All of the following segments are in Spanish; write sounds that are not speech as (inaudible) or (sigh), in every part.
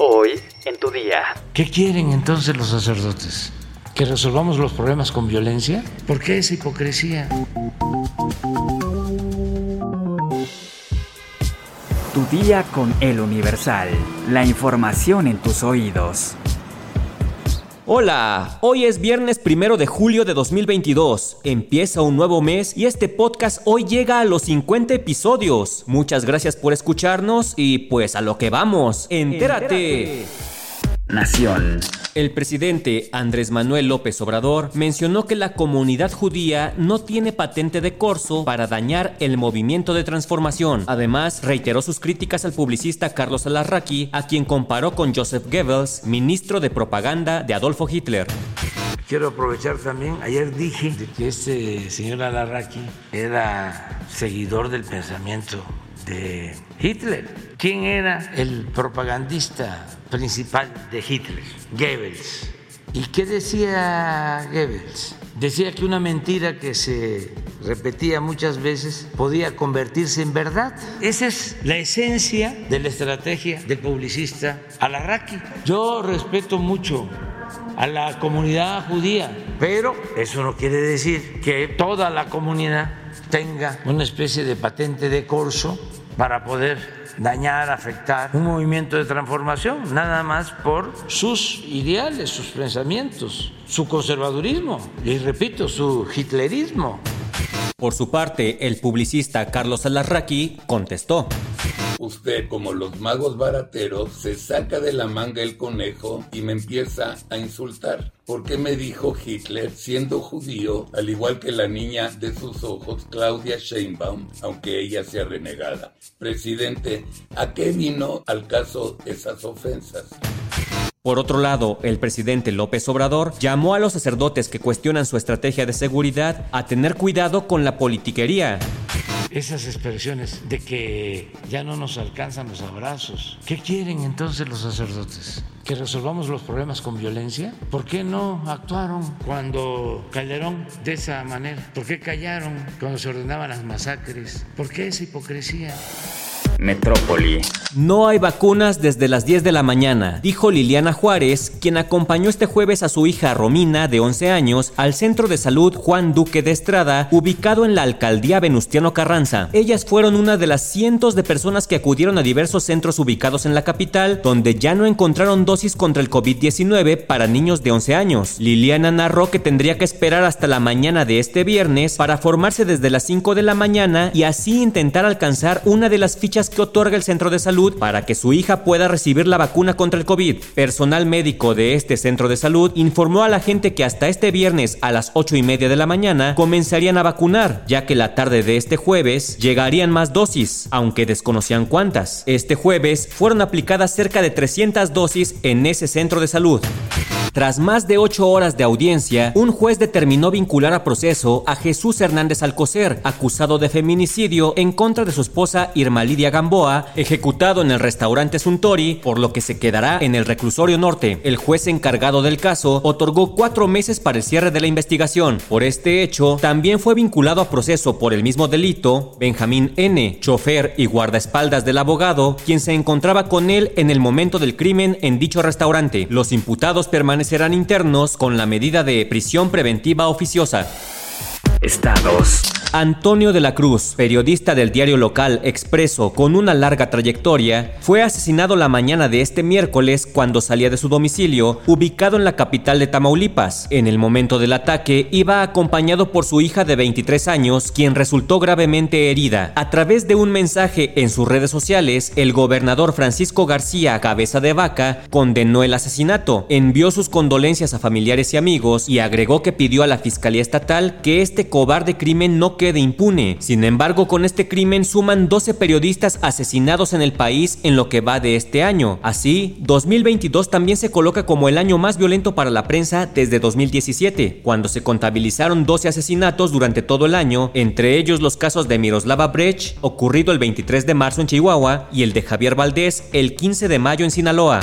Hoy en tu día. ¿Qué quieren entonces los sacerdotes? ¿Que resolvamos los problemas con violencia? ¿Por qué esa hipocresía? Tu día con el Universal. La información en tus oídos. Hola, hoy es viernes primero de julio de 2022. Empieza un nuevo mes y este podcast hoy llega a los 50 episodios. Muchas gracias por escucharnos y pues a lo que vamos. Entérate. Nación. El presidente Andrés Manuel López Obrador mencionó que la comunidad judía no tiene patente de corso para dañar el movimiento de transformación. Además, reiteró sus críticas al publicista Carlos Alarraqui, a quien comparó con Joseph Goebbels, ministro de propaganda de Adolfo Hitler. Quiero aprovechar también, ayer dije que este señor Alarraqui era seguidor del pensamiento Hitler. ¿Quién era el propagandista principal de Hitler? Goebbels. ¿Y qué decía Goebbels? Decía que una mentira que se repetía muchas veces podía convertirse en verdad. Esa es la esencia de la estrategia del publicista Alarraqui. Yo respeto mucho a la comunidad judía, pero eso no quiere decir que toda la comunidad tenga una especie de patente de corso para poder dañar, afectar un movimiento de transformación, nada más por sus ideales, sus pensamientos, su conservadurismo y, repito, su hitlerismo. Por su parte, el publicista Carlos Alarraqui contestó. Usted, como los magos barateros, se saca de la manga el conejo y me empieza a insultar. ¿Por qué me dijo Hitler, siendo judío, al igual que la niña de sus ojos, Claudia Sheinbaum, aunque ella sea renegada? Presidente, ¿a qué vino al caso esas ofensas? Por otro lado, el presidente López Obrador llamó a los sacerdotes que cuestionan su estrategia de seguridad a tener cuidado con la politiquería. Esas expresiones de que ya no nos alcanzan los abrazos. ¿Qué quieren entonces los sacerdotes? ¿Que resolvamos los problemas con violencia? ¿Por qué no actuaron cuando Calderón de esa manera? ¿Por qué callaron cuando se ordenaban las masacres? ¿Por qué esa hipocresía? Metrópoli. No hay vacunas desde las 10 de la mañana, dijo Liliana Juárez, quien acompañó este jueves a su hija Romina, de 11 años, al Centro de Salud Juan Duque de Estrada, ubicado en la alcaldía Venustiano Carranza. Ellas fueron una de las cientos de personas que acudieron a diversos centros ubicados en la capital, donde ya no encontraron dosis contra el COVID-19 para niños de 11 años. Liliana narró que tendría que esperar hasta la mañana de este viernes para formarse desde las 5 de la mañana y así intentar alcanzar una de las fichas que otorga el centro de salud para que su hija pueda recibir la vacuna contra el COVID. Personal médico de este centro de salud informó a la gente que hasta este viernes a las 8 y media de la mañana comenzarían a vacunar, ya que la tarde de este jueves llegarían más dosis, aunque desconocían cuántas. Este jueves fueron aplicadas cerca de 300 dosis en ese centro de salud. Tras más de ocho horas de audiencia, un juez determinó vincular a proceso a Jesús Hernández Alcocer, acusado de feminicidio en contra de su esposa Irma Lidia Gamboa, ejecutado en el restaurante Suntory, por lo que se quedará en el reclusorio norte. El juez encargado del caso otorgó cuatro meses para el cierre de la investigación. Por este hecho, también fue vinculado a proceso por el mismo delito Benjamín N., chofer y guardaespaldas del abogado, quien se encontraba con él en el momento del crimen en dicho restaurante. Los imputados permanecerán internos con la medida de prisión preventiva oficiosa. Estados. Antonio de la Cruz, periodista del diario local Expreso con una larga trayectoria, fue asesinado la mañana de este miércoles cuando salía de su domicilio, ubicado en la capital de Tamaulipas. En el momento del ataque iba acompañado por su hija de 23 años, quien resultó gravemente herida. A través de un mensaje en sus redes sociales, el gobernador Francisco García Cabeza de Vaca condenó el asesinato, envió sus condolencias a familiares y amigos y agregó que pidió a la Fiscalía Estatal que este cobarde crimen no quede impune. Sin embargo, con este crimen suman 12 periodistas asesinados en el país en lo que va de este año. Así, 2022 también se coloca como el año más violento para la prensa desde 2017, cuando se contabilizaron 12 asesinatos durante todo el año, entre ellos los casos de Miroslava Brecht, ocurrido el 23 de marzo en Chihuahua, y el de Javier Valdés el 15 de mayo en Sinaloa.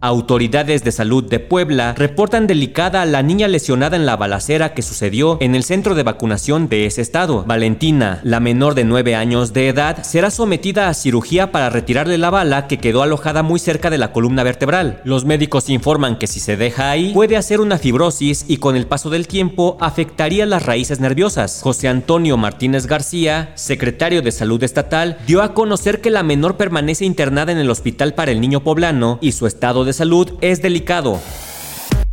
Autoridades de salud de Puebla reportan delicada a la niña lesionada en la balacera que sucedió en el centro de vacunación de ese estado. Valentina, la menor de 9 años de edad, será sometida a cirugía para retirarle la bala que quedó alojada muy cerca de la columna vertebral. Los médicos informan que si se deja ahí, puede hacer una fibrosis y con el paso del tiempo afectaría las raíces nerviosas. José Antonio Martínez García, secretario de Salud Estatal, dio a conocer que la menor permanece internada en el Hospital para el Niño Poblano y su estado de salud es delicado.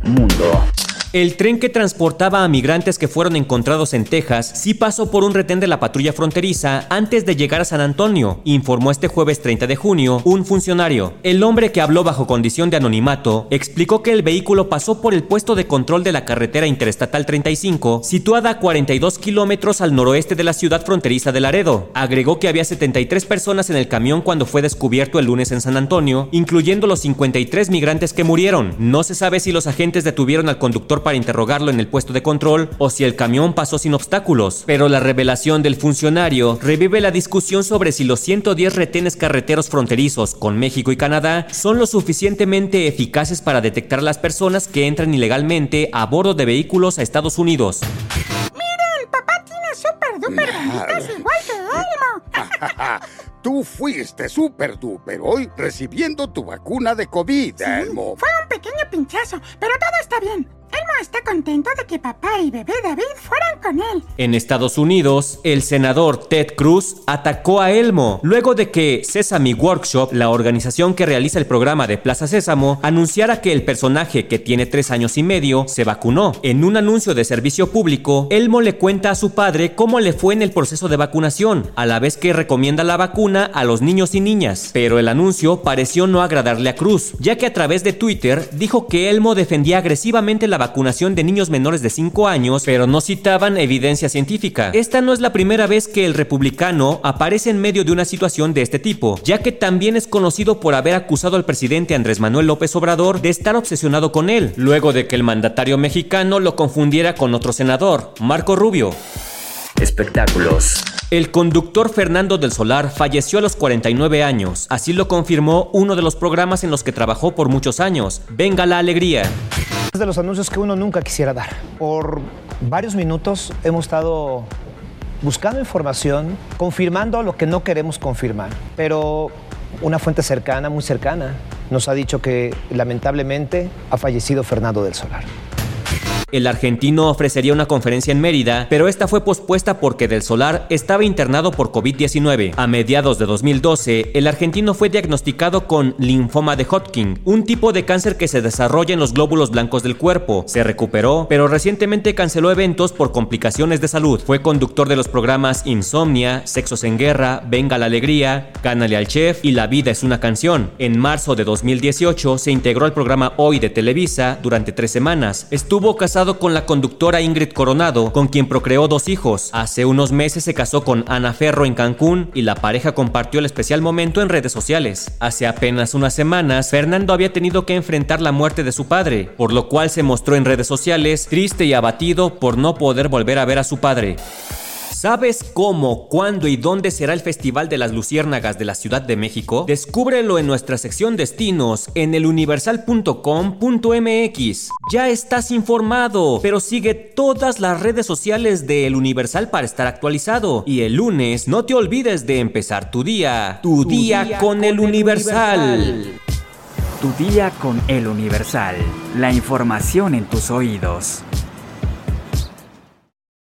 Mundo. El tren que transportaba a migrantes que fueron encontrados en Texas sí pasó por un retén de la patrulla fronteriza antes de llegar a San Antonio, informó este jueves 30 de junio un funcionario. El hombre que habló bajo condición de anonimato explicó que el vehículo pasó por el puesto de control de la carretera interestatal 35, situada a 42 kilómetros al noroeste de la ciudad fronteriza de Laredo. Agregó que había 73 personas en el camión cuando fue descubierto el lunes en San Antonio, incluyendo los 53 migrantes que murieron. No se sabe si los agentes detuvieron al conductor para interrogarlo en el puesto de control o si el camión pasó sin obstáculos, pero la revelación del funcionario revive la discusión sobre si los 110 retenes carreteros fronterizos con México y Canadá son lo suficientemente eficaces para detectar a las personas que entran ilegalmente a bordo de vehículos a Estados Unidos. Miren, papá tiene súper duper bonitas igual que Elmo. (laughs) Tú fuiste súper duper hoy recibiendo tu vacuna de COVID, Elmo. Fue un pequeño pinchazo, pero todo está bien. Elmo está contento de que papá y bebé David fueran con él. En Estados Unidos, el senador Ted Cruz atacó a Elmo luego de que Sesame Workshop, la organización que realiza el programa de Plaza Sésamo, anunciara que el personaje que tiene tres años y medio se vacunó. En un anuncio de servicio público, Elmo le cuenta a su padre cómo le fue en el proceso de vacunación, a la vez que recomienda la vacuna a los niños y niñas. Pero el anuncio pareció no agradarle a Cruz, ya que a través de Twitter dijo que Elmo defendía agresivamente la vacunación de niños menores de 5 años, pero no citaban evidencia científica. Esta no es la primera vez que el republicano aparece en medio de una situación de este tipo, ya que también es conocido por haber acusado al presidente Andrés Manuel López Obrador de estar obsesionado con él, luego de que el mandatario mexicano lo confundiera con otro senador, Marco Rubio. Espectáculos. El conductor Fernando del Solar falleció a los 49 años, así lo confirmó uno de los programas en los que trabajó por muchos años, Venga la Alegría. Es de los anuncios que uno nunca quisiera dar. Por varios minutos hemos estado buscando información, confirmando lo que no queremos confirmar, pero una fuente cercana, muy cercana, nos ha dicho que lamentablemente ha fallecido Fernando del Solar. El argentino ofrecería una conferencia en Mérida, pero esta fue pospuesta porque Del Solar estaba internado por COVID-19. A mediados de 2012, el argentino fue diagnosticado con linfoma de Hodgkin, un tipo de cáncer que se desarrolla en los glóbulos blancos del cuerpo. Se recuperó, pero recientemente canceló eventos por complicaciones de salud. Fue conductor de los programas Insomnia, Sexos en Guerra, Venga la Alegría, Gánale al Chef y La Vida es una canción. En marzo de 2018 se integró al programa Hoy de Televisa durante tres semanas. Estuvo casado con la conductora Ingrid Coronado, con quien procreó dos hijos. Hace unos meses se casó con Ana Ferro en Cancún y la pareja compartió el especial momento en redes sociales. Hace apenas unas semanas, Fernando había tenido que enfrentar la muerte de su padre, por lo cual se mostró en redes sociales triste y abatido por no poder volver a ver a su padre. ¿Sabes cómo, cuándo y dónde será el Festival de las Luciérnagas de la Ciudad de México? Descúbrelo en nuestra sección Destinos en eluniversal.com.mx. Ya estás informado, pero sigue todas las redes sociales de El Universal para estar actualizado. Y el lunes no te olvides de empezar tu día. Tu, día, con, El Universal. Tu día con El Universal. La información en tus oídos.